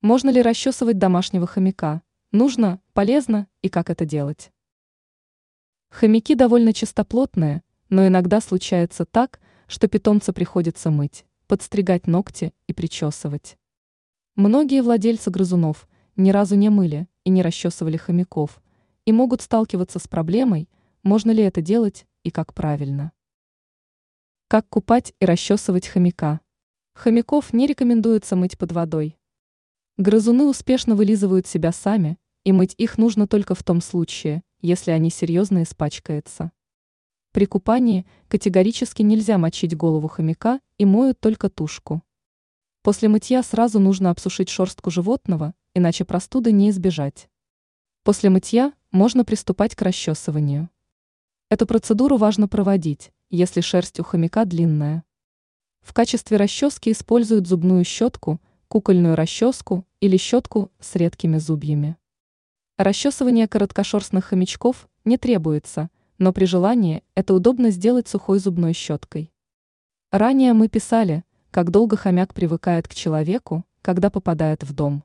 Можно ли расчесывать домашнего хомяка? Нужно, полезно и как это делать? Хомяки довольно чистоплотные, но иногда случается так, что питомца приходится мыть, подстригать ногти и причесывать. Многие владельцы грызунов ни разу не мыли и не расчесывали хомяков и могут сталкиваться с проблемой, можно ли это делать и как правильно. Как купать и расчесывать хомяка? Хомяков не рекомендуется мыть под водой. Грызуны успешно вылизывают себя сами, и мыть их нужно только в том случае, если они серьезно испачкаются. При купании категорически нельзя мочить голову хомяка и моют только тушку. После мытья сразу нужно обсушить шерстку животного, иначе простуды не избежать. После мытья можно приступать к расчесыванию. Эту процедуру важно проводить, если шерсть у хомяка длинная. В качестве расчески используют зубную щетку, кукольную расческу или щетку с редкими зубьями. Расчесывание короткошерстных хомячков не требуется, но при желании это удобно сделать сухой зубной щеткой. Ранее мы писали, как долго хомяк привыкает к человеку, когда попадает в дом.